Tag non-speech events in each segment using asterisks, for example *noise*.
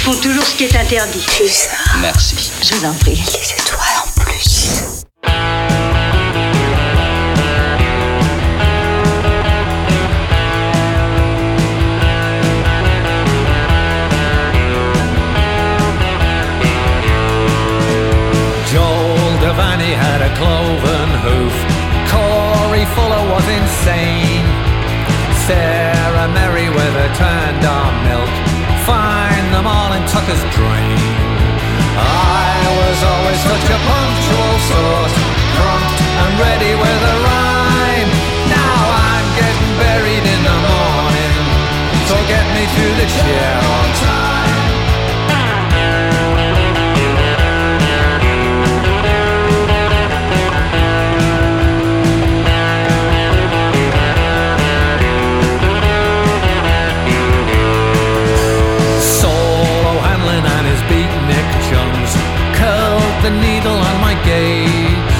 font toujours ce qui est interdit. Plus Merci. Je vous en prie. les étoiles en plus. Joel Devaney had a cloven hoof. Corey Fuller was insane. Sarah Merriweather turned on milk. Find in Tucker's drain. I was always such a punctual sort, prompt and ready with a rhyme. Now I'm getting buried in the morning, so get me to the chair the needle on my gauge.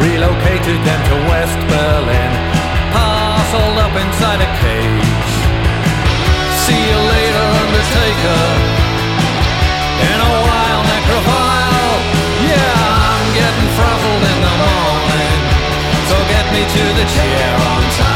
Relocated them to West Berlin, parceled up inside a cage. See you later, Undertaker. In a while, necrophile. Yeah, I'm getting frazzled in the morning. So get me to the chair on time.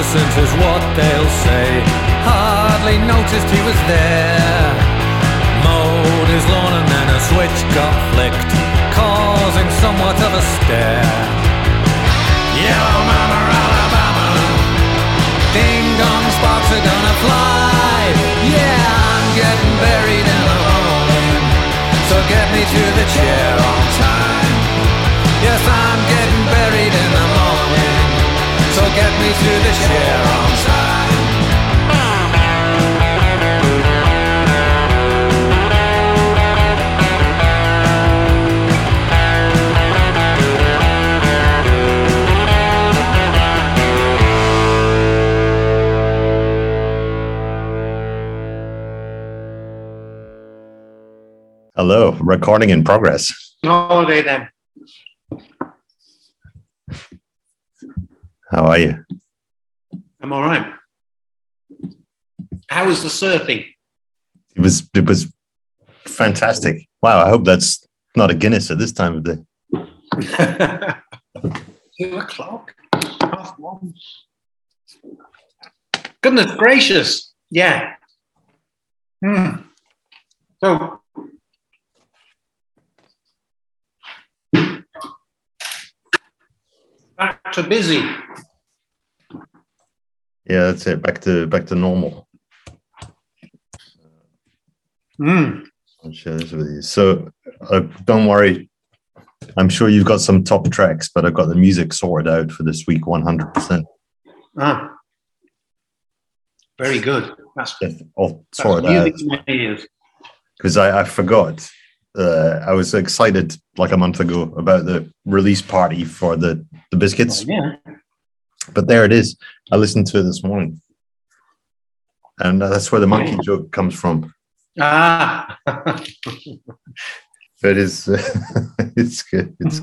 Reticent is what they'll say. Hardly noticed he was there. Mowed his lawn and then a switch got flicked, causing somewhat of a stare. Yellow Mama, Alabama. Ding dong sparks are gonna fly. Yeah, I'm getting buried in the morning. So get me to the chair get me to the chair on time. Hello, recording in progress. Holiday then. How are you? I'm all right. How was the surfing? It was it was fantastic. Wow, I hope that's not a Guinness at this time of day. *laughs* Two o'clock. Half one. Goodness gracious. Yeah. Hmm. So. Back to busy. Yeah, that's it. Back to back to normal. Hmm. I'll share this with you. So uh, don't worry. I'm sure you've got some top tracks, but I've got the music sorted out for this week 100%. Ah. Very good. That's, All that's out. music to my ears. because I, I forgot. Uh, I was excited like a month ago about the release party for the the biscuits, Yeah. But there it is. I listened to it this morning, and uh, that's where the monkey joke comes from. Ah. *laughs* It is. *laughs* it's good. It's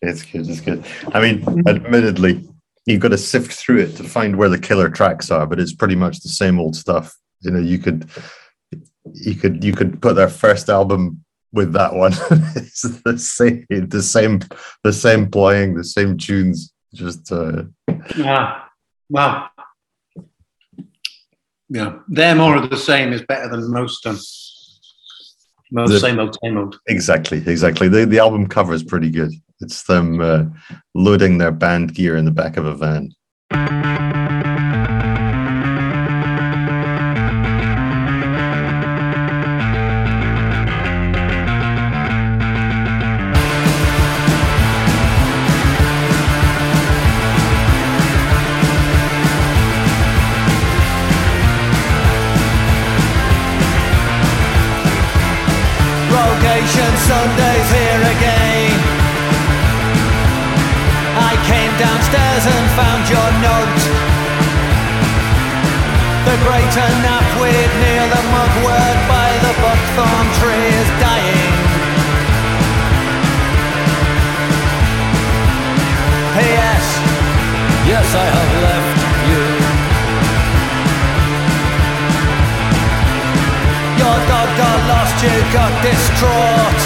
it's good. It's good. I mean, admittedly, you've got to sift through it to find where the killer tracks are, but it's pretty much the same old stuff. You know, you could you could you could put their first album with that one. *laughs* it's the same, the same, the same playing, the same tunes. Just uh, Ah, well, yeah, they're more of the same is better than most um, most The- same old same old. exactly, exactly. The the album cover is pretty good. It's them uh, loading their band gear in the back of a van. I enough. The near the mugwort by the buckthorn tree is dying. P.S. Yes, I have left you. Your dog got lost, you got distraught.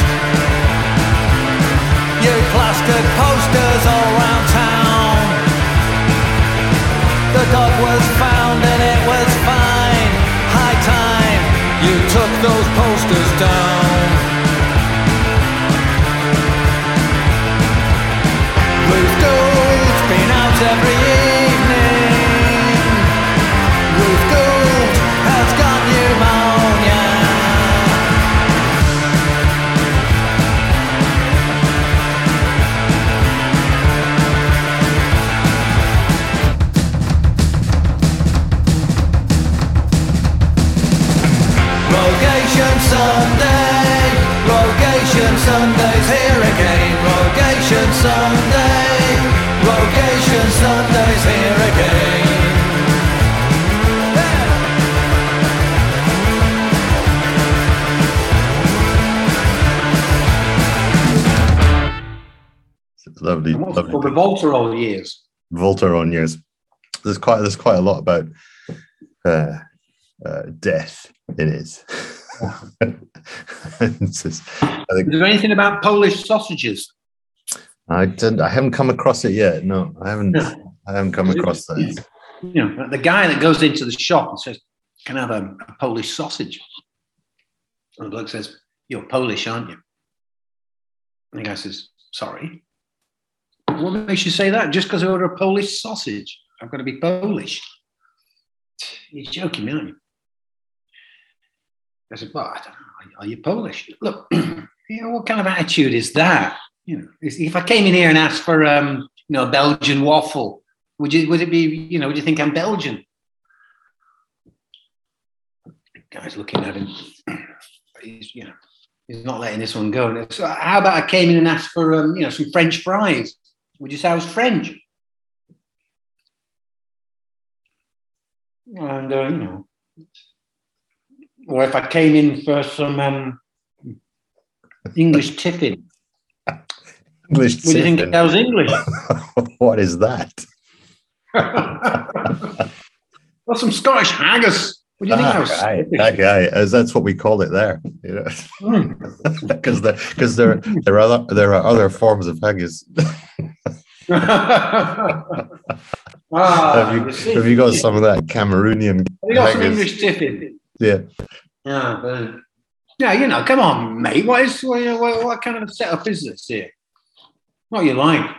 You plastered posters all round town. The dog was you took those posters down. Gould's been out every evening. Lovely, And what's lovely. called the Voltarol years. Volta on years. There's quite there's quite a lot about uh, uh, death in it. *laughs* Just- Is there anything about Polish sausages? I didn't. I haven't come across it yet. No, I haven't. I haven't come across that. You know, the guy that goes into the shop and says, "Can I have a, a Polish sausage?" And the bloke says, "You're Polish, aren't you?" And the guy says, "Sorry." What makes you say that? Just because I order a Polish sausage, I've got to be Polish. You're joking me, aren't you? I said, "Well, I don't know. Are you Polish?" Look, *clears throat* you know, what kind of attitude is that? You know, if I came in here and asked for, um, you know, a Belgian waffle, would you? Would it be? You know, would you think I'm Belgian? Guy's looking at him. *clears throat* He's, you know, he's not letting this one go. So how about I came in and asked for, um, you know, some French fries? Would you say I was French? And uh, you know, or if I came in for some um, English tiffin, English. would you think tiffin. I was English? *laughs* what is that? *laughs* or some Scottish haggis? Would you think Ah, aye, that guy, as that's what we call it there. You know, Hmm. *laughs* because there, because there, there are other, there are other forms of haggis. *laughs* ah, have you, have you got some of that Cameroonian Have you got some? English tiffin? Yeah, Yeah, but yeah, you know, come on, mate. What is what, what, what kind of setup is this here? What you like?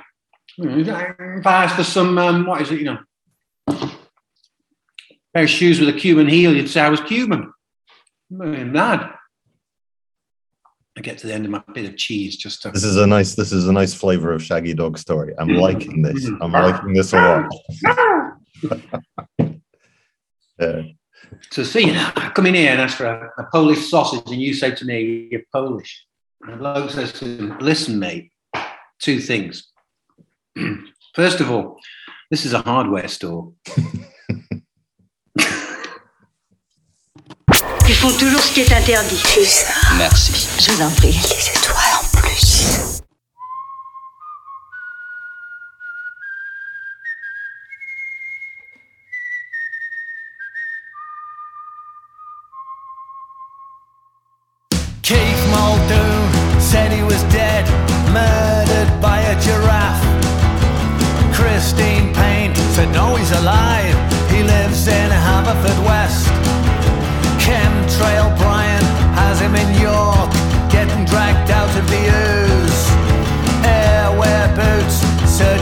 You know, If I asked for some, um, what is it? You know, pair of shoes with a Cuban heel, you'd say I was Cuban. I'm mad. I get to the end of my bit of cheese just to. this is a nice, this is a nice flavor of Shaggy Dog story. I'm mm-hmm. liking this. Mm-hmm. I'm liking this a lot. *laughs* Yeah. So see, I come in here and ask for a, a Polish sausage, and you say to me, "You're Polish." And the bloke says to him, "Listen, mate, two things. *clears throat* First of all, this is a hardware store. Font toujours ce qui est interdit. Ça. Merci. Je vous en prie. Les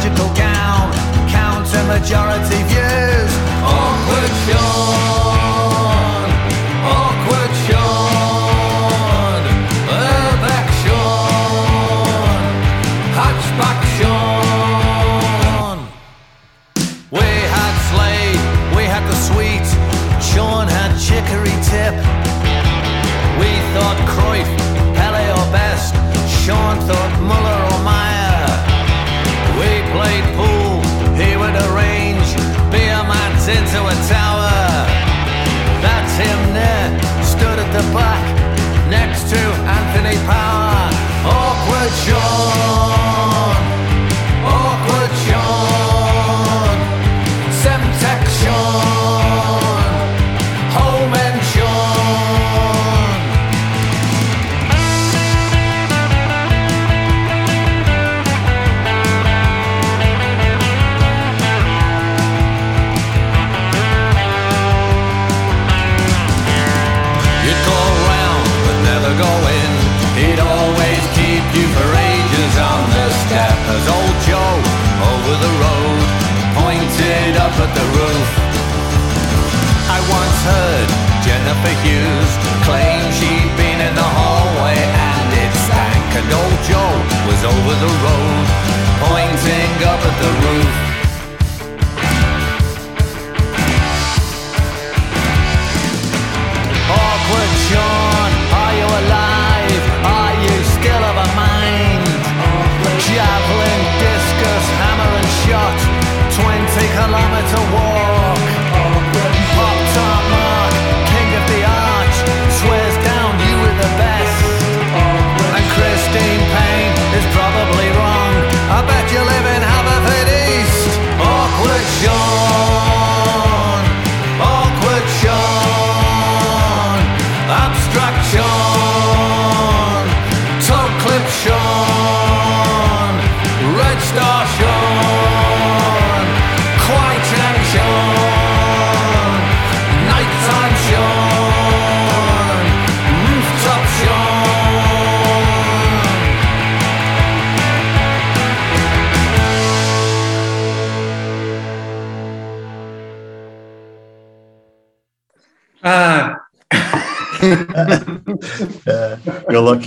surgical gown, counter majority views. Jennifer Hughes claim she'd been in the hallway and it stank and old Joe was over the road pointing up at the roof.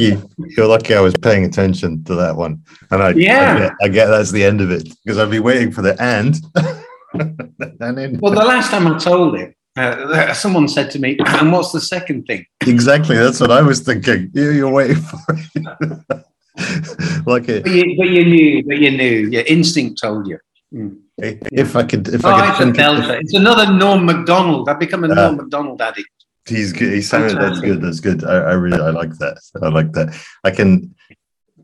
Lucky. You're lucky. I was paying attention to that one, and I Yeah. I get, I get that's the end of it because I'd be waiting for the end. *laughs* and then well, the last time I told it, uh, someone said to me, "And what's the second thing?" exactly that's what I was thinking. You, you're waiting for it. *laughs* like it, But you, but you knew, but you knew. Your instinct told you. Mm. if I could, if Oh, I it's could belter. It's another Norm Macdonald. I've become a Ah. Norm Macdonald addict. He's good. He sounded that's good. That's good. I, I really I like that. I like that. I can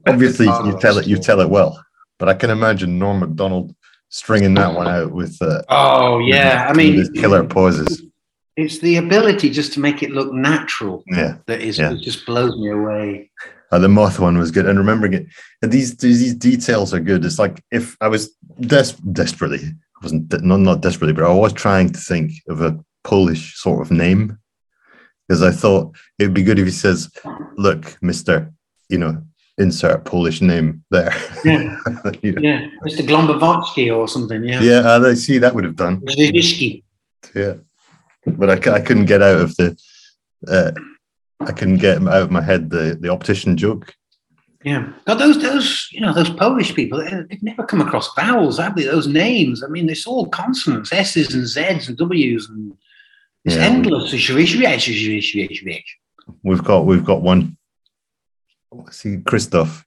obviously you tell it you tell it well, but I can imagine Norm Macdonald stringing that one out with uh, Oh yeah, I mean, killer pauses. it's the ability just to make it look natural Yeah. that is Yeah. it just blows me away. Uh, the moth one was good, and remembering it. And these these details are good. It's like if I was des- desperately, I wasn't not not desperately, but I was trying to think of a Polish sort of name because I thought it would be good if he says, "Look, Mister, you know, insert Polish name there." Yeah, *laughs* You know. yeah, Mr. Glombovotsky or something. Yeah, yeah, uh, I see that would have done. Yeah, but I, I couldn't get out of the. Uh, I couldn't get out of my head the the optician joke. Yeah, God, those those you know those Polish people, they- they've never come across vowels, have they? Those names, I mean, it's all consonants, S's and Z's and W's, and it's Yeah. endless. Zvyšky. we've got we've got one. See Christoph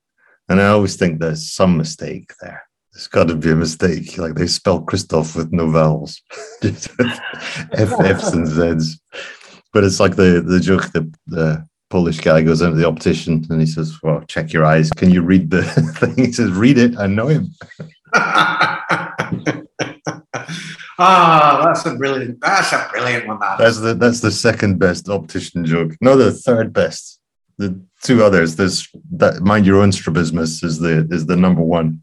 and I always think there's some mistake there. There's got to be a mistake. Like they spell Christoph with no vowels *laughs* Just F, F's and Z's. But it's like the the joke that the Polish guy goes into the optician and he says well check your eyes. Can you read the *laughs* thing? He says read it. I know him *laughs* Ah, that's a brilliant. That's a brilliant one. That. that's the that's the second best optician joke no the third best the two others there's that mind your own strabismus is the is the number one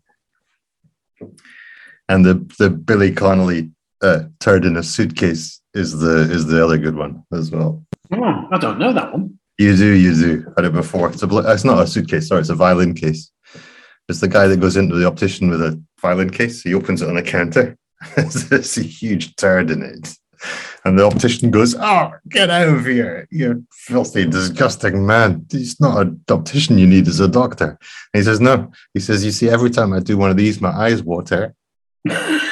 and the the billy connolly uh turd in a suitcase is the is the other good one as well Oh, I don't know that one. you do you do had it before it's a bl- it's not a suitcase sorry it's a violin case it's the guy that goes into the optician with a violin case he opens it on a counter *laughs* there's a huge turd in it and the optician goes, Oh, get out of here. You filthy, disgusting man. He's not an optician you need as a doctor. And he says, No. He says, You see, every time I do one of these, my eyes water. *laughs*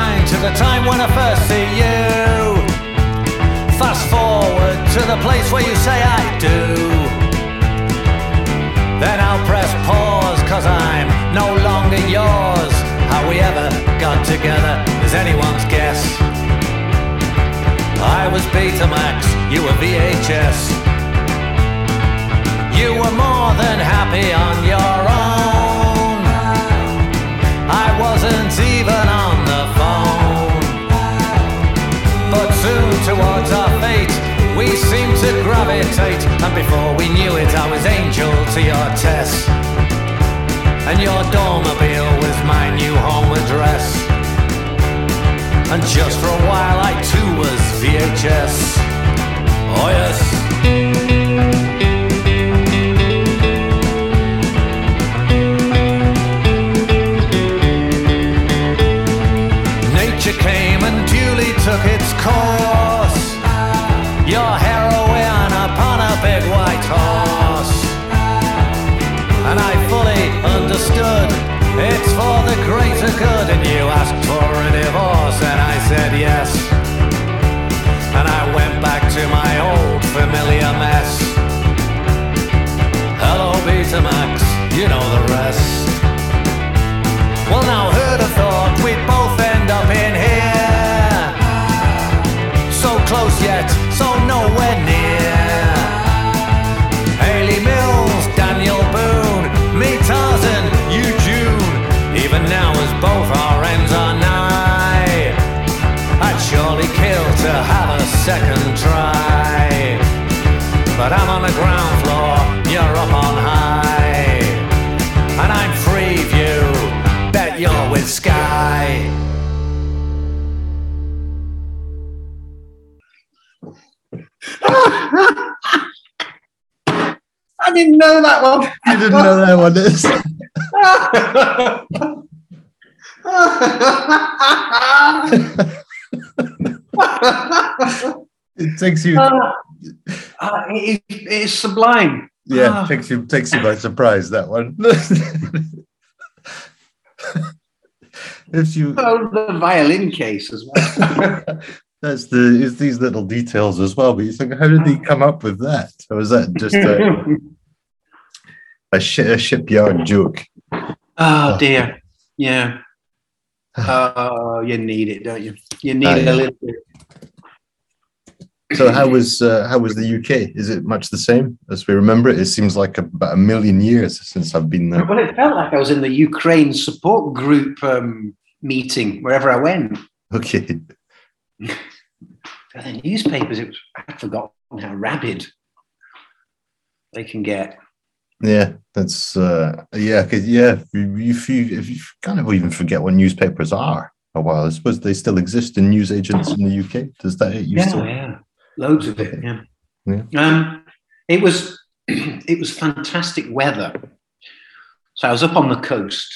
rewind to the time when I first see you. Fast forward to the place where you say I do. Then I'll press pause, cause I'm no longer yours. How we ever got together is anyone's guess. I was Betamax, you were VHS. You were more than happy on your own. I wasn't even And before we knew it, I was angel to your Tess. And your dormobile was my new home address. And just for a while, I too was VHS. Oh, yes. Nature came and duly took its course. And I fully understood it's for the greater good. And you asked for a divorce, and I said yes. And I went back to my old familiar mess. Hello, Betamax, you know the rest. Well, now who'd have thought we'd both end up in here? So close yet, so nowhere near. To have a second try. But I'm on the ground floor, you're up on high. And I'm free view, bet you're with Sky. *laughs* I didn't know that one. You didn't know that one is. *laughs* *laughs* *laughs* It takes you, Uh, uh, it, it's sublime. yeah, ah. takes you, takes you by surprise. That one. *laughs* if you, Oh, the violin case as well. *laughs* that's the it's these little details as well. But you think, how did he come up with that? Or was that just a, a, shi a shipyard joke? oh dear. Yeah. Oh, you need it, don't you? You need it a little bit. So how was uh, how was the UK? Is it much the same as we remember it? It seems like about a million years since I've been there. Well, it felt like I was in the Ukraine support group um, meeting wherever I went. Okay, *laughs* The newspapers, it was, I'd forgotten how rabid they can get. yeah, that's uh, yeah, 'cause, yeah. You, you, you, if you kind of even forget what newspapers are a while. I suppose they still exist in news agents in the UK. Does that it used yeah, to? yeah, loads of it. Yeah. Yeah. Um, it was *clears throat* it was fantastic weather. So I was up on the coast,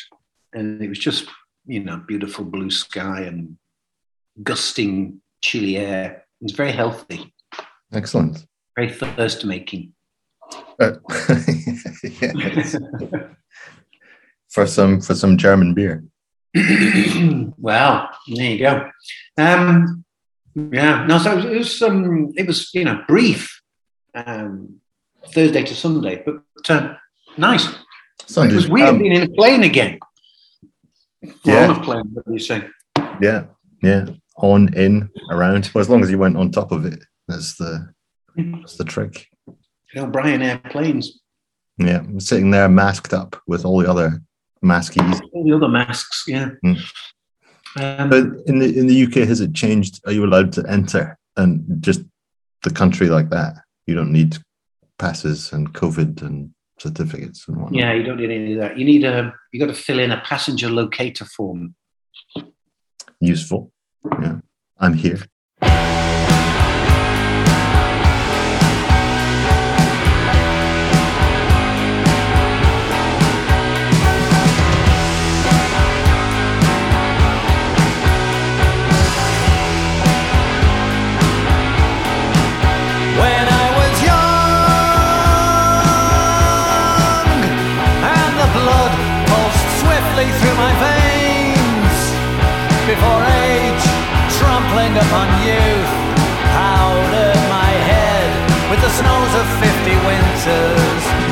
and it was just you know beautiful blue sky and gusting chilly air. It was very healthy, Excellent. very thirst making. Uh. *laughs* For some for some German beer. *clears throat* well, there you go. Um, yeah, no, so it was, um, it was you know brief, um, Thursday to Sunday, but uh, nice. Sounded, It was weird um, being in a plane again. Yeah. On a plane, what do you say? yeah, yeah. On, in, around. Well, as long as you went on top of it, that's the that's the trick. O'Brien airplanes. Yeah, sitting there masked up with all the other maskies. All the other masks, yeah. Hmm. Um, But in the in the UK, has it changed? Are you allowed to enter and just the country like that? You don't need passes and COVID and certificates and whatnot. yeah, you don't need any of that. You need a. You got to fill in a passenger locator form. Useful. Yeah, I'm here. Upon youth powdered my head with the snows of 50 winters.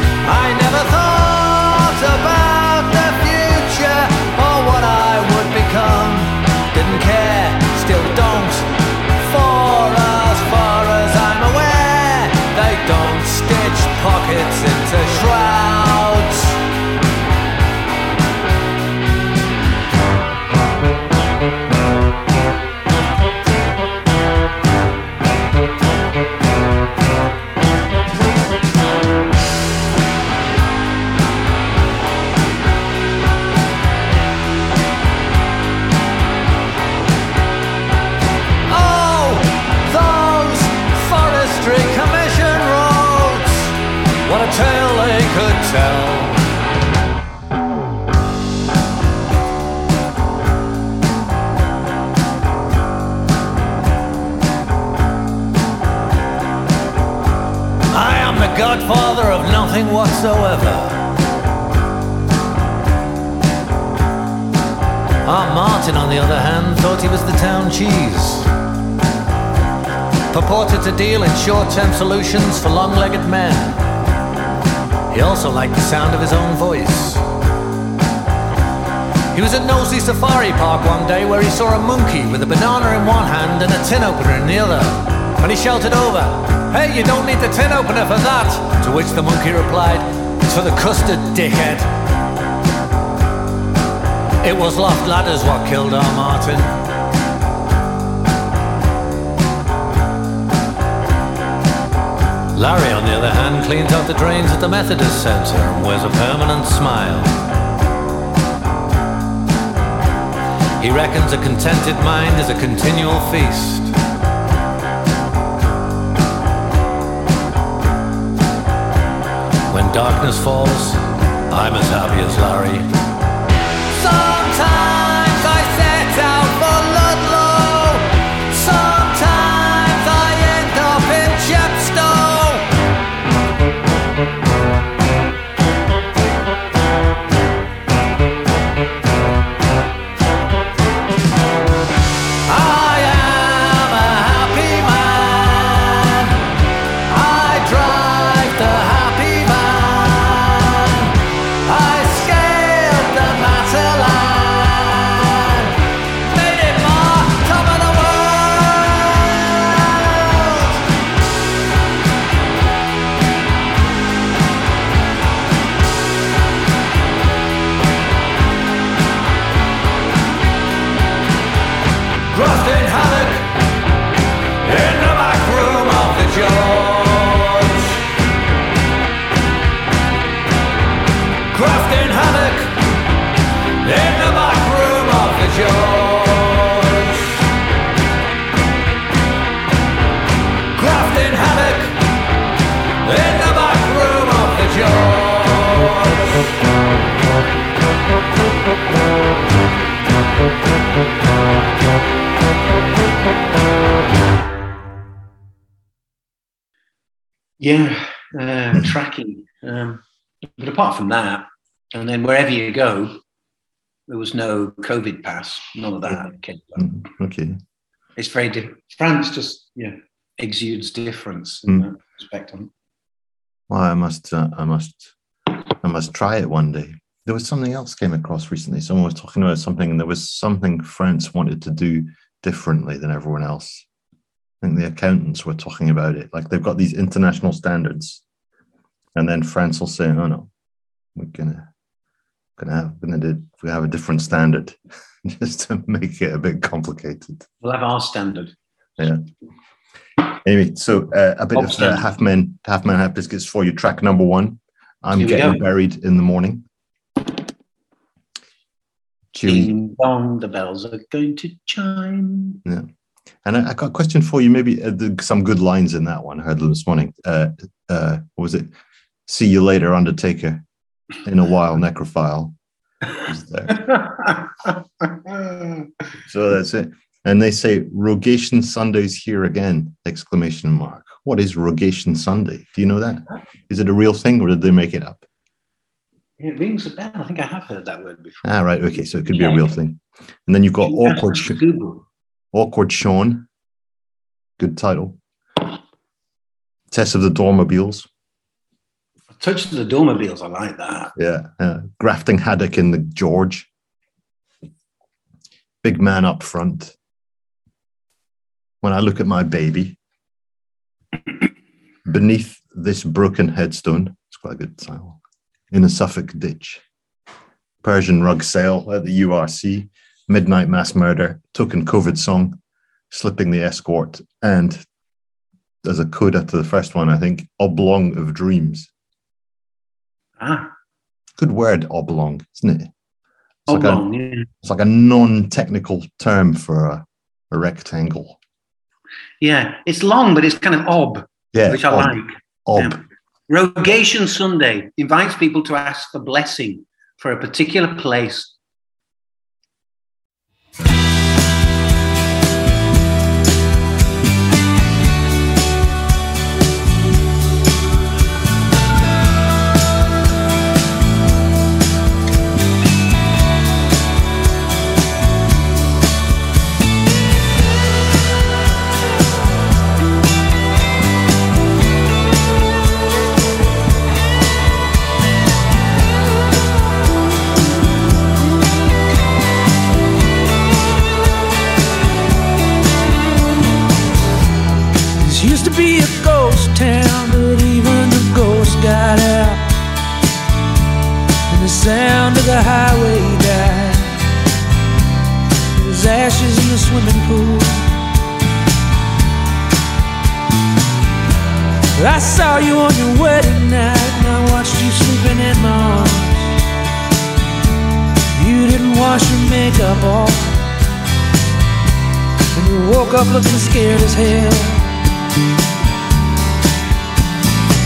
Deal in short term solutions for long legged men. He also liked the sound of his own voice. He was at Knowsley Safari Park one day where he saw a monkey with a banana in one hand and a tin opener in the other. And he shouted over, Hey, you don't need the tin opener for that! To which the monkey replied, It's for the custard, dickhead. It was loft ladders what killed our Martin. Larry, on the other hand, cleans out the drains at the Methodist Centre and wears a permanent smile. He reckons a contented mind is a continual feast. When darkness falls, I'm as happy as Larry. Apart from that, and then wherever you go, there was no COVID pass, none of that. Okay. Mm, Okay. It's very different. France just yeah exudes difference in Mm. that respect. On Well, I must, uh, I must, I must try it one day. There was something else came across recently. Someone was talking about something, and there was something France wanted to do differently than everyone else. I think the accountants were talking about it. Like they've got these international standards, and then France will say, "Oh no, we're gonna, gonna have, gonna do, we have a different standard," *laughs* just to make it a bit complicated. we'll have our standard. Yeah. Anyway, so uh, a bit of uh, half men, half man, half biscuits for you. Track number one. I'm Here getting buried in the morning. Ding dong, the bells are going to chime. Yeah. And I, I got a question for you. Maybe uh, the, some good lines in that one. I heard them this morning. Uh, uh, what was it? See you later, Undertaker. In a while, Necrophile. So that's it. And they say Rogation Sunday's here again! Exclamation mark. What is Rogation Sunday? Do you know that? Is it a real thing or did they make it up? it rings a bell. I think I have heard that word before. Ah, right. Okay, so it could be a real thing. And then you've got have awkward, Sh- awkward Sean. Good title. Tess of the Dormobiles. Touch the Dormobiles. I like that. Yeah. Uh, grafting haddock in the George. Big man up front. When I look at my baby, *coughs* beneath this broken headstone, it's quite a good title, in a Suffolk ditch. Persian rug sale at the URC, midnight mass murder, token COVID song, slipping the escort, and as a coda to the first one, I think, oblong of dreams. Ah, Good word, oblong, isn't it? It's like a, oblong. yeah. it's like a non-technical term for a, a rectangle. yeah, it's long, but it's kind of ob, Yeah, which I ob, like. ob. Rogation Sunday invites people to ask for blessing for a particular place. Swimming pool. I saw you on your wedding night, and I watched you sleeping in my arms. You didn't wash your makeup off. And you woke up looking scared as hell.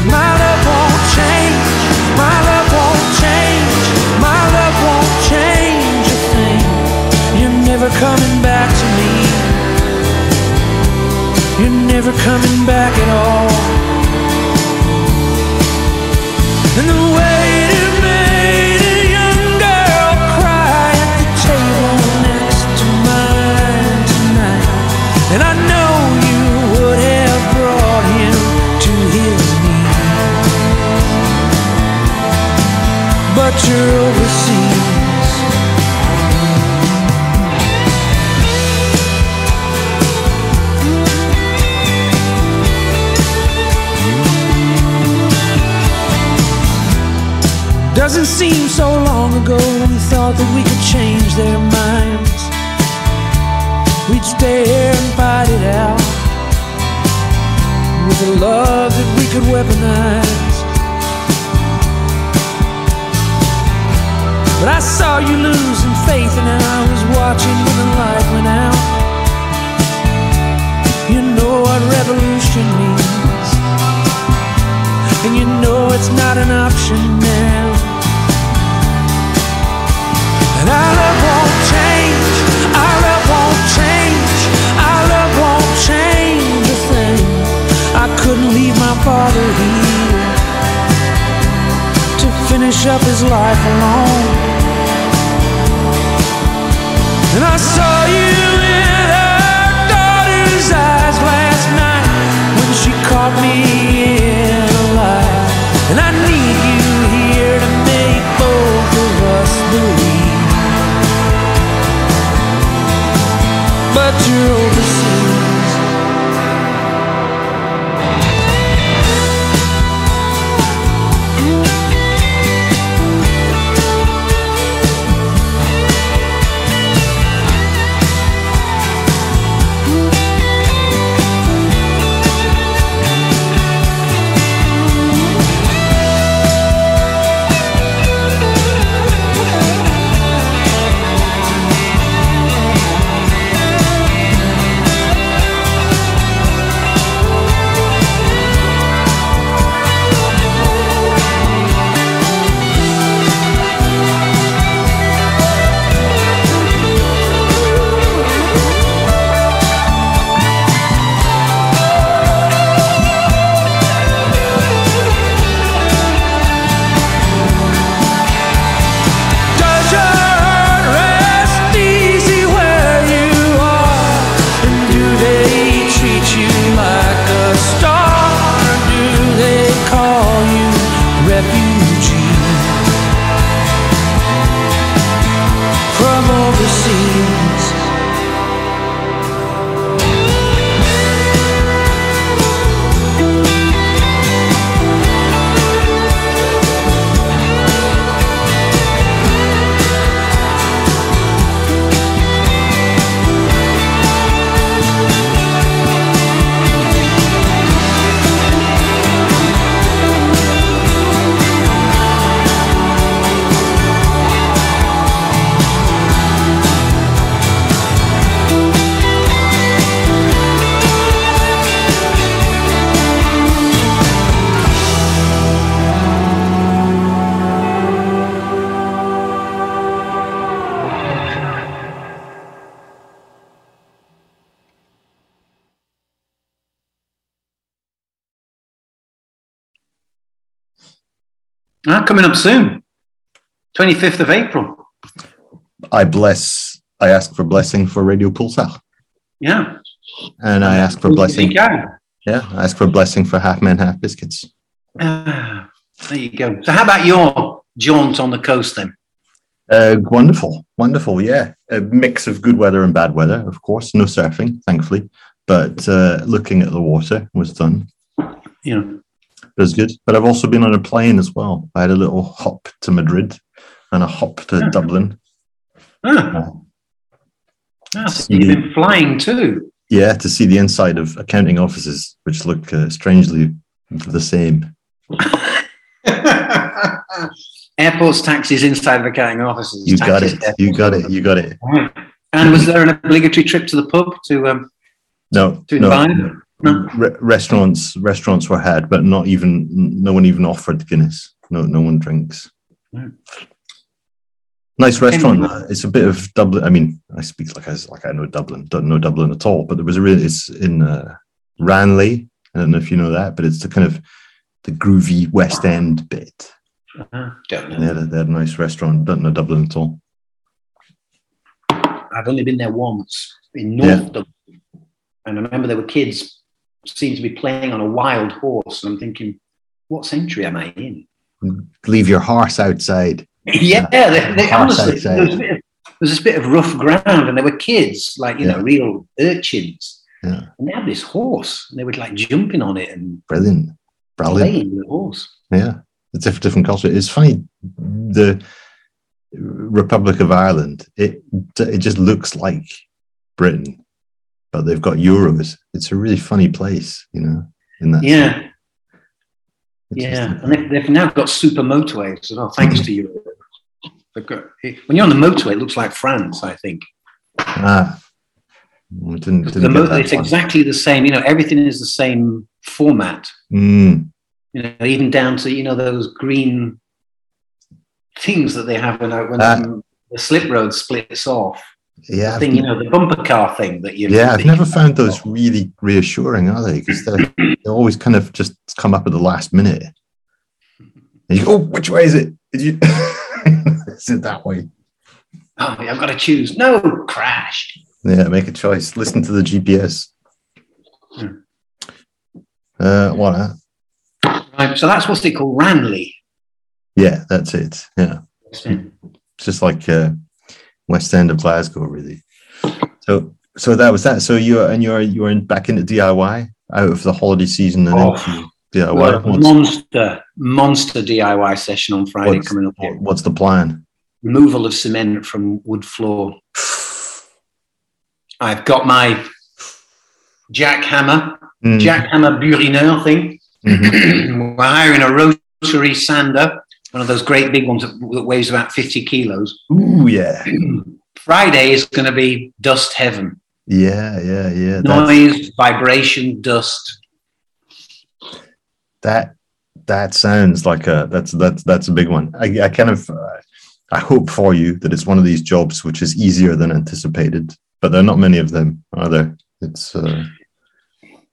My love won't change. My love won't change. My love won't change never coming back to me. You're never coming back at all. And the waiter made a young girl cry at the table next to mine tonight. And I know you would have brought him to his knees. But you're overseas. Doesn't seem so long ago when we thought that we could change their minds. We'd stay here and fight it out with a love that we could weaponize. But I saw you losing faith, and I was watching when the light went out. You know what revolution means, and you know it's not an option finish up his life alone. And I saw you in her daughter's eyes last night when she caught me in a lie. And I need you here to make both of us believe. But you're overseas. Coming up soon. 25th of April. I bless. I ask for blessing for Radio Pulsar, Yeah. and I ask for blessing. Yeah. Yeah, I ask for blessing for half men, half biscuits. Ah, there you go. So, how about your jaunt on the coast then? Uh, wonderful, wonderful. Yeah, a mix of good weather and bad weather. Of course, no surfing, thankfully, but uh, looking at the water was done. You know, It was good. But I've also been on a plane as well. I had a little hop to Madrid and a hop to Yeah. Dublin. ah, ah, so you've been flying too. Yeah, to see the inside of accounting offices, which look uh, strangely the same. *laughs* Airports, taxis, inside of accounting offices. You got it. You got it. You got it. And was there an obligatory trip to the pub to um, No, to no. invite? No. Re- restaurants, restaurants were had, but not even. No one even offered Guinness. No, no one drinks. Hmm. Nice restaurant. Anyway. It's a bit of Dublin. I mean, I speak like I like I know Dublin. Don't know Dublin at all. But there was a real. It's in uh, Ranelagh. I don't know if you know that, but it's the kind of the groovy West End bit. Uh, don't know. They had a, they had a nice restaurant. Don't know Dublin at all. I've only been there once in North Yeah. Dublin. And I remember there were kids seemed to be playing on a wild horse. And I'm thinking, what century am I in? Leave your horse outside. *laughs* yeah, they, they, honestly, there was, a bit of, there was this bit of rough ground, and there were kids, like, you know, real urchins. Yeah. And they had this horse, and they were like jumping on it and Brilliant. Brilliant. playing the horse. Yeah, it's a different culture. It's funny. The Republic of Ireland, it it just looks like Britain, but they've got euros. It's a really funny place, you know. In that, Yeah, yeah. And they've, they've now got super motorways as well, thanks to. They've got, when you're on the motorway, it looks like France, I think. ah, didn't, didn't mo- get that it's far. exactly the same. You know, everything is the same format. Mm, You know, even down to you know those green things that they have when, when Ah. the slip road splits off. Yeah, The I've, you know, the bumper car thing that you. yeah. I've never found those really reassuring, are they? Because they they always kind of just come up at the last minute. And you go, oh, which way is it? Did you? *laughs* is it that way? Oh, I've got to choose. No, crashed. Yeah, make a choice. Listen to the GPS. Hmm. Uh, what? Right, so that's what's it called, Ranelagh. Yeah, that's it. Yeah, it's just like uh, West End of Glasgow, really. So, so that was that. So you and you're you are in, back into DIY out of the holiday season and Oh. DIY. Monster, monster DIY session on Friday what's, coming up. Here. what's the plan? Removal of cement from wood floor. I've got my jackhammer, Mm, jackhammer Burineur thing. mhm. *clears throat* We're hiring a rotary sander, one of those great big ones that, that weighs about 50 kilos. Ooh, yeah, *clears throat* Friday is going to be dust heaven. yeah, yeah, yeah. That's, Noise, vibration, dust. that that sounds like a that's that's that's a big one. I, I kind of uh, I hope for you that it's one of these jobs which is easier than anticipated, but there are not many of them, are there? It's uh,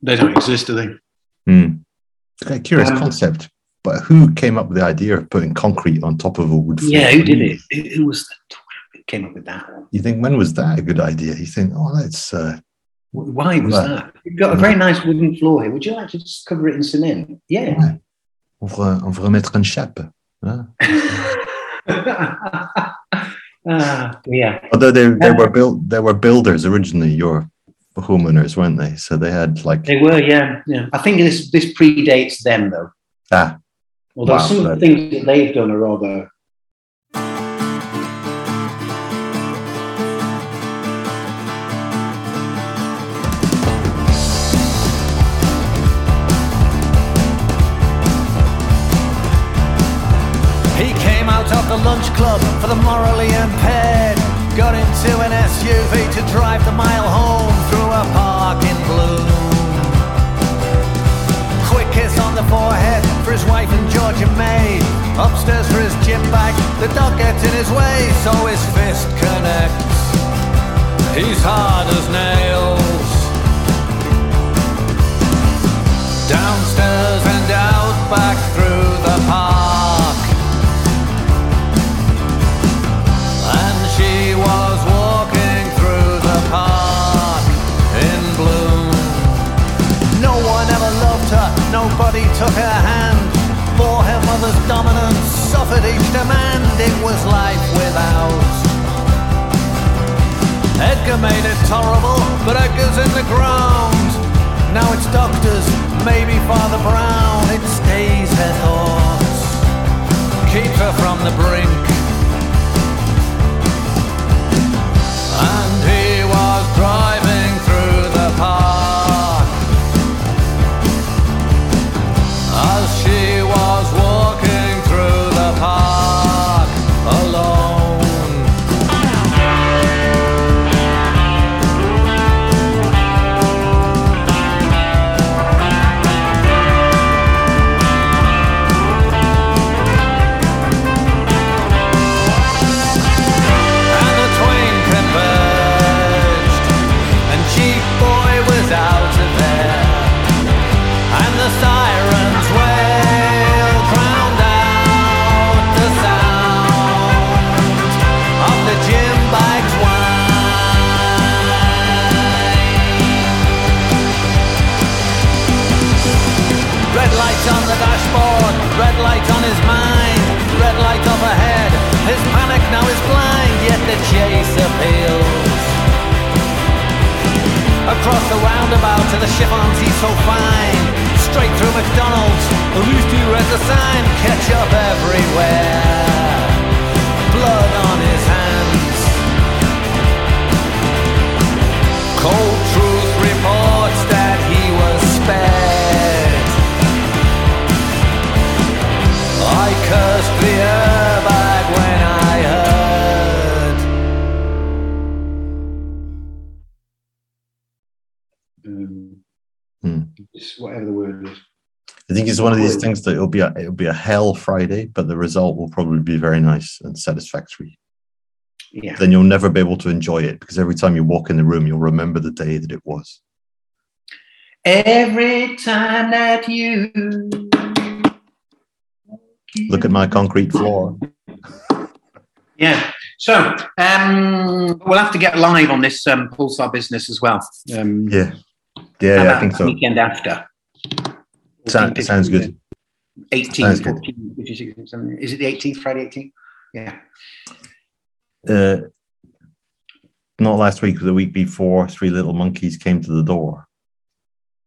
They don't exist, do they? hmm. It's quite a curious Um, concept. But who came up with the idea of putting concrete on top of a wood floor? Yeah, who did it? Who, who was the who came up with that one? You think when was that a good idea? You think, oh, that's uh, Why was Right. that? You've got a very nice wooden floor here. Would you like to just cover it in cement? Yeah. on va, on va remettre une chape. Huh? *laughs* Ah, yeah. Although they they were built, they were builders originally. Your homeowners, weren't they? So they had like They were, yeah, yeah. I think this this predates them though. ah, Although Wow, some of the things that they've done are rather He came out of the lunch club for the morally impaired. Got into an SUV to drive the mile home through a park the forehead for his wife and Georgia May. Upstairs for his gym bag, the dog gets in his way, so his fist connects. He's hard as nails. Downstairs and out back through the park. And she was. Took her hand. For her mother's dominance suffered each demand. It was life without. Edgar made it tolerable, but Edgar's in the ground. Now it's doctors, maybe Father Brown. It stays her thoughts, keeps her from the brink. And he was driving she to the chiffons he's so fine. Straight through McDonald's, at least he read the sign. Ketchup everywhere, blood on his hands. Cold truth reports that he was spared. I cursed the airbag I think it's one of these things that it'll be a it'll be a hell Friday, but the result will probably be very nice and satisfactory. Yeah. Then you'll never be able to enjoy it because every time you walk in the room, you'll remember the day that it was. Every time that you Look at my concrete floor. Yeah. So um, we'll have to get live on this um, Pulsar business as well. Um, Yeah, yeah, yeah I think so. Weekend after. Sound, sounds good. 18th, Sounds good. 14th, 15th, 16th, 17th. Is it the 18th, Friday 18th? Yeah. Uh, not last week, but the week before, three little monkeys came to the door.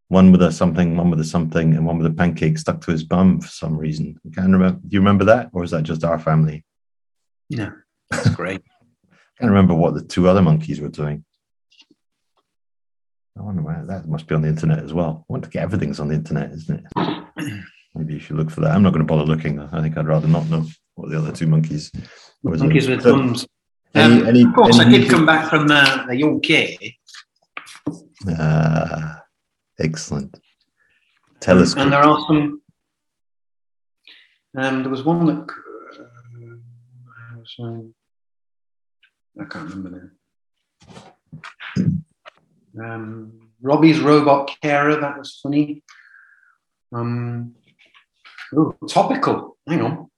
One with a something, one with a something, and one with a pancake stuck to his bum for some reason. I can't remember. Do you remember that, or is that just our family? No, *laughs* that's great. I can't remember what the two other monkeys were doing. I wonder where that must be on the internet as well. I want to get everything's on the internet, isn't it? *clears throat* Maybe you should look for that. I'm not going to bother looking. I think I'd rather not know what the other two monkeys were doing. Monkeys with So, thumbs. any- Um, any- of course, I did come back from uh, the UK, Ah, excellent. Telescope. and there are some. Um, there was one that uh, I I can't remember now. Um, Robbie's robot carer. That was funny. Um, oh, topical. Hang on,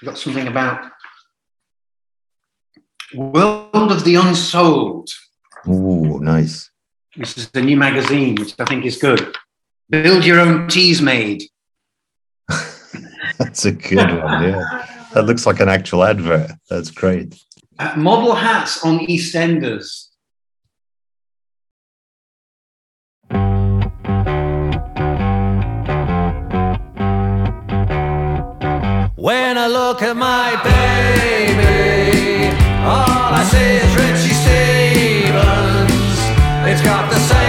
I've got something about World of the Unsold. Ooh, nice. This is the new magazine, which I think is good. Build your own Teasmade. *laughs* That's a good one. Yeah, that looks like an actual advert. That's great. Uh, model hats on EastEnders. When I look at my baby, all I see is Richie Stevens. It's got the same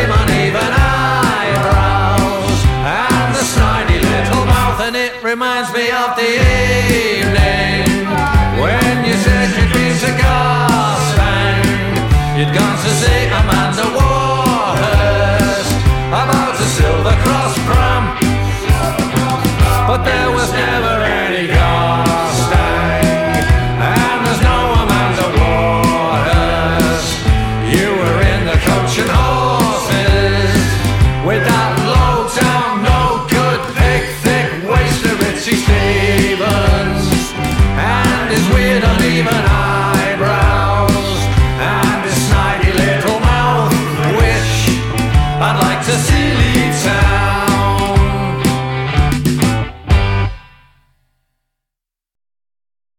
I'd like to see Lee Town.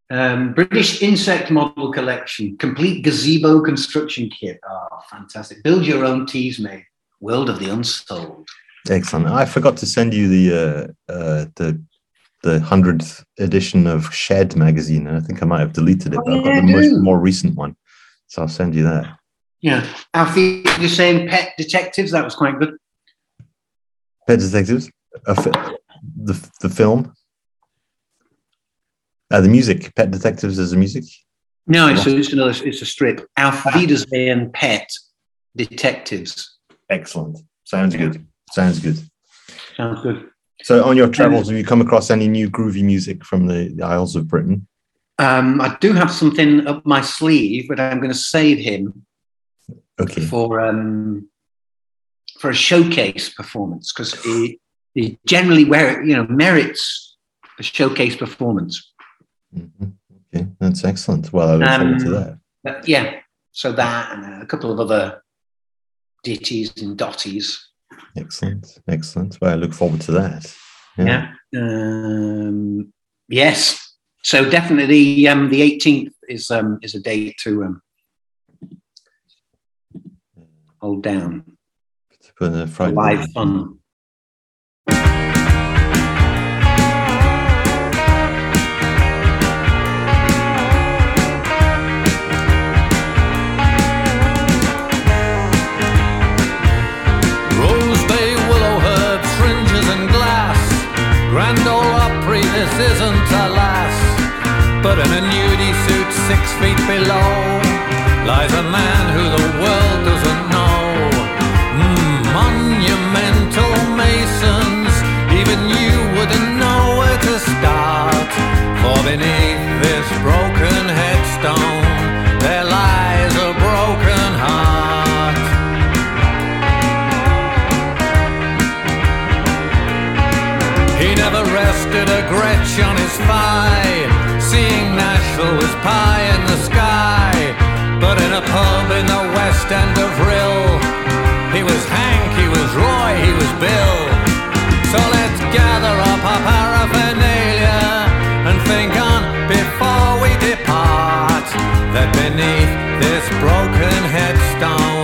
Um, British insect model collection, complete gazebo construction kit. Oh, fantastic. Build your own teas, mate. World of the Unsold. Excellent. I forgot to send you the uh, uh, the the hundredth edition of Shed magazine, and I think I might have deleted it, oh, but yeah, I've got the oh, most, more recent one, so I'll send you that. Yeah. Alfie, you're saying Pet Detectives? That was quite good. Pet Detectives, a fi- the the film, uh, the music. Pet Detectives is the music. No, it's, a, it's another. It's a strip. Auf Wiedersehen, Pet Detectives. Excellent. Sounds good. Sounds good. Sounds good. So, on your travels, have you come across any new groovy music from the, the Isles of Britain? Um, I do have something up my sleeve, but I'm going to save him Okay. for um, for a showcase performance because he, he generally where you know merits a showcase performance. Mhm. Okay, that's excellent. Well, I look forward to Um, that. Yeah, so that and a couple of other ditties and dotties. Excellent, excellent. Well, I look forward to that. Yeah. Um, yes. So definitely, um, the 18th is um, is a date to um, hold down. Put in a Friday Live night. fun. Rose Bay, willow herb, fringes and glass. Grand Ole Opry, this isn't a lass. But in a nudie suit six feet below lies a man who the world doesn't masons, even you wouldn't know where to start. For beneath this broken headstone, there lies a broken heart. He never rested a Gretsch on his thigh, seeing Nashville was pie in the sky. But in a pub in the west end of Rhyl, he was Hank, he was Roy, he was Bill. Paraphernalia and think on before we depart that beneath this broken headstone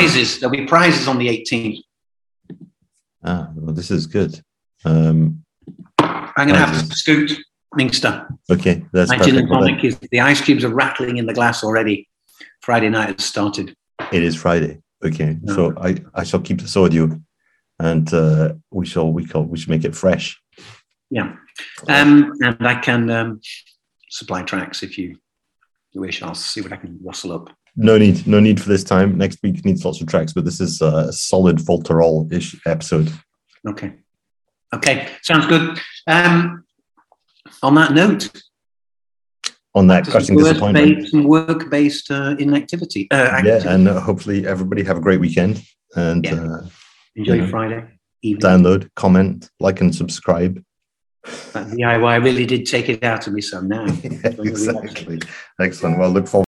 prizes. There'll be prizes on the 18th. Ah, well, this is good. Um, I'm going to have to scoot Minkster. okay, that's My gin and. Tonic is the ice cubes are rattling in the glass already. Friday night has started. It is Friday. Okay, Yeah. so I, I shall keep this audio, and uh, we shall we shall we should make it fresh. Yeah. Um, and I can um, supply tracks if you, you wish. I'll see what I can rustle up. No need, no need for this time. Next week needs lots of tracks, but this is a solid Voltarol ish episode. Okay. Okay. Sounds good. Um, on that note, On that crushing disappointment, some work-based uh, inactivity. Uh, yeah, and uh, hopefully everybody have a great weekend and Yeah. uh, enjoy you know, Friday evening. download, comment, like, and subscribe. That DIY really did take it out of me. So now, *laughs* Yeah, exactly. Excellent. Well, look forward.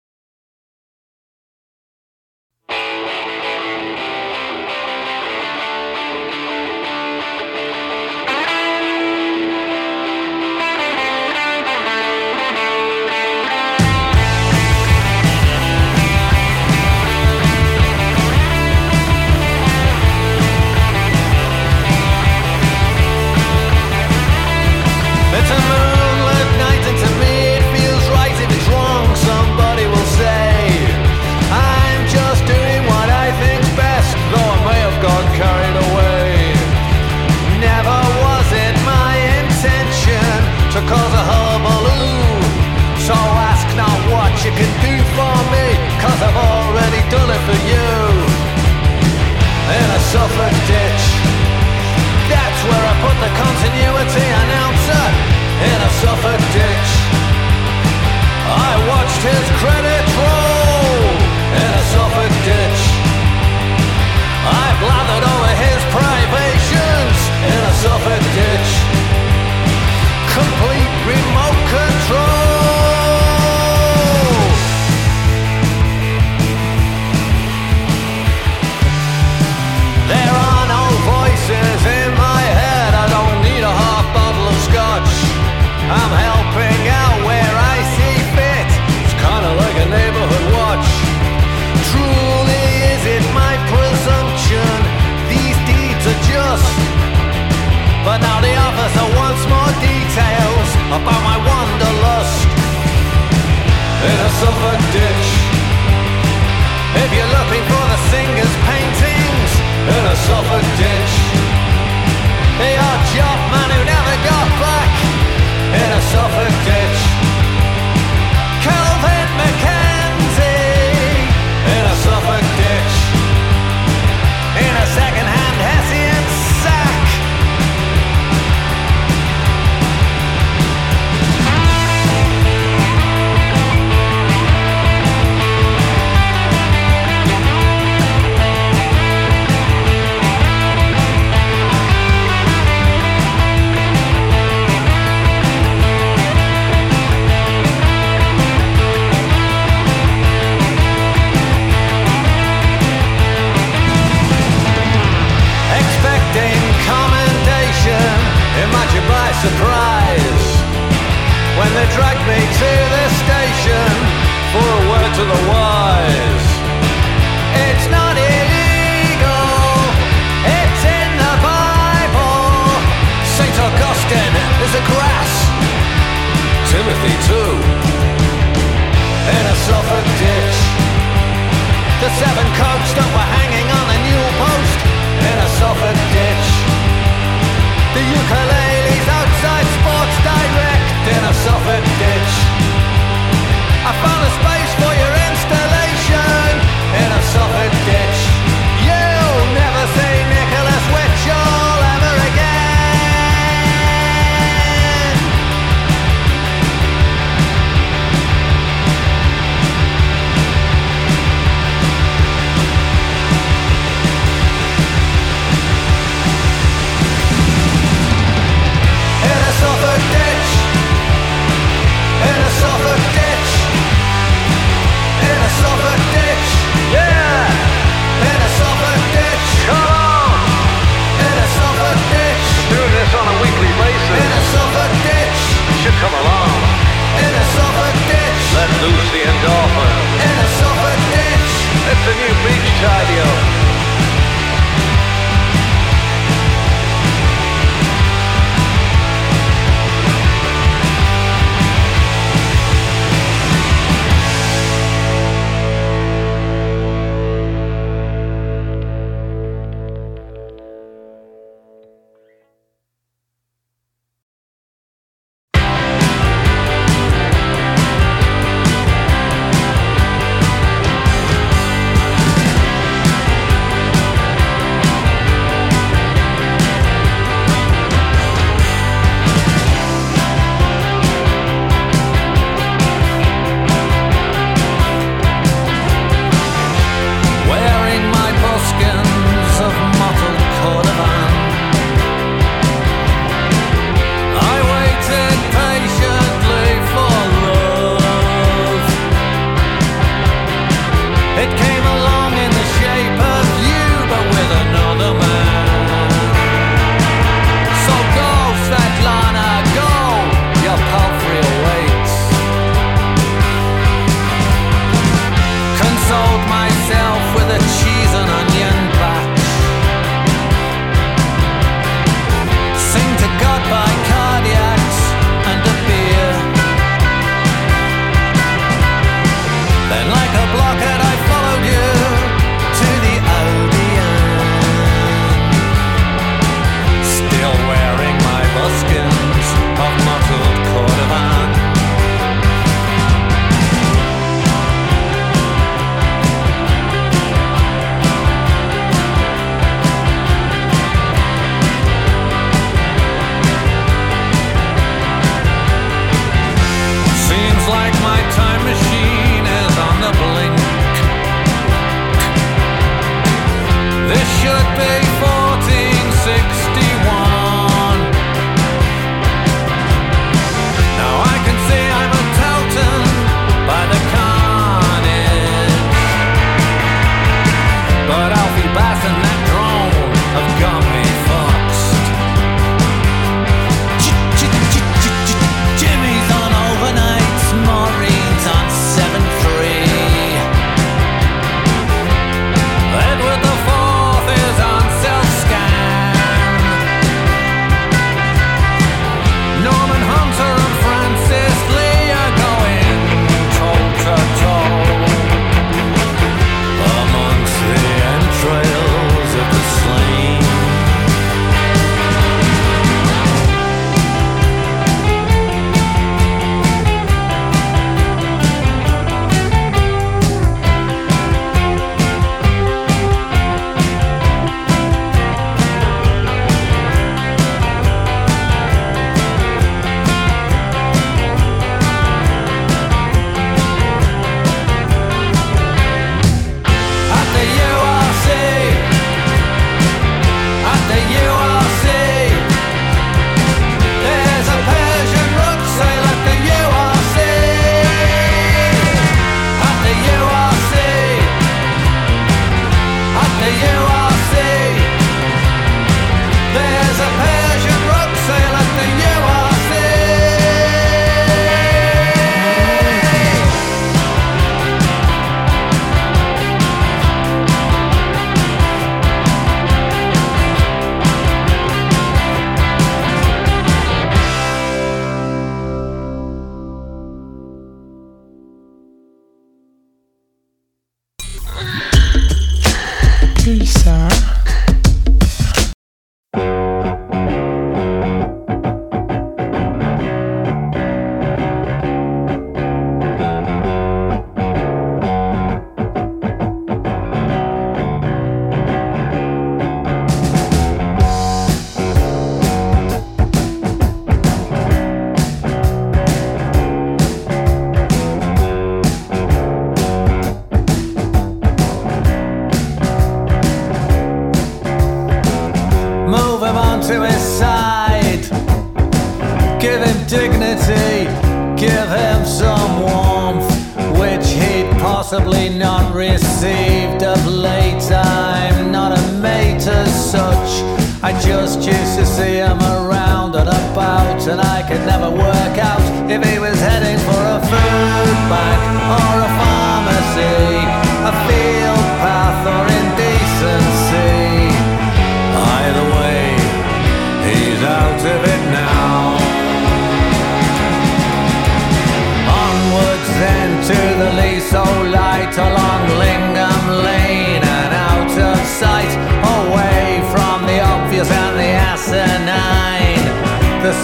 I just used to see him around and about, and I could never work.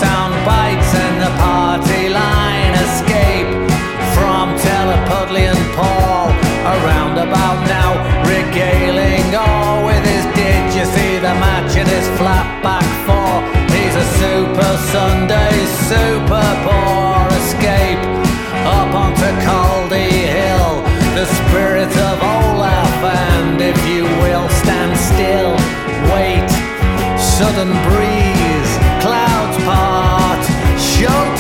sound bites and the party line escape from Telepudley and Paul. Around about now, regaling all oh, with his did you see the match in his flat back four? He's a super Sunday, super poor escape. Up onto Caldy Hill, the spirit of Olaf, and if you will, stand still, wait, sudden breeze, cloud apart. Show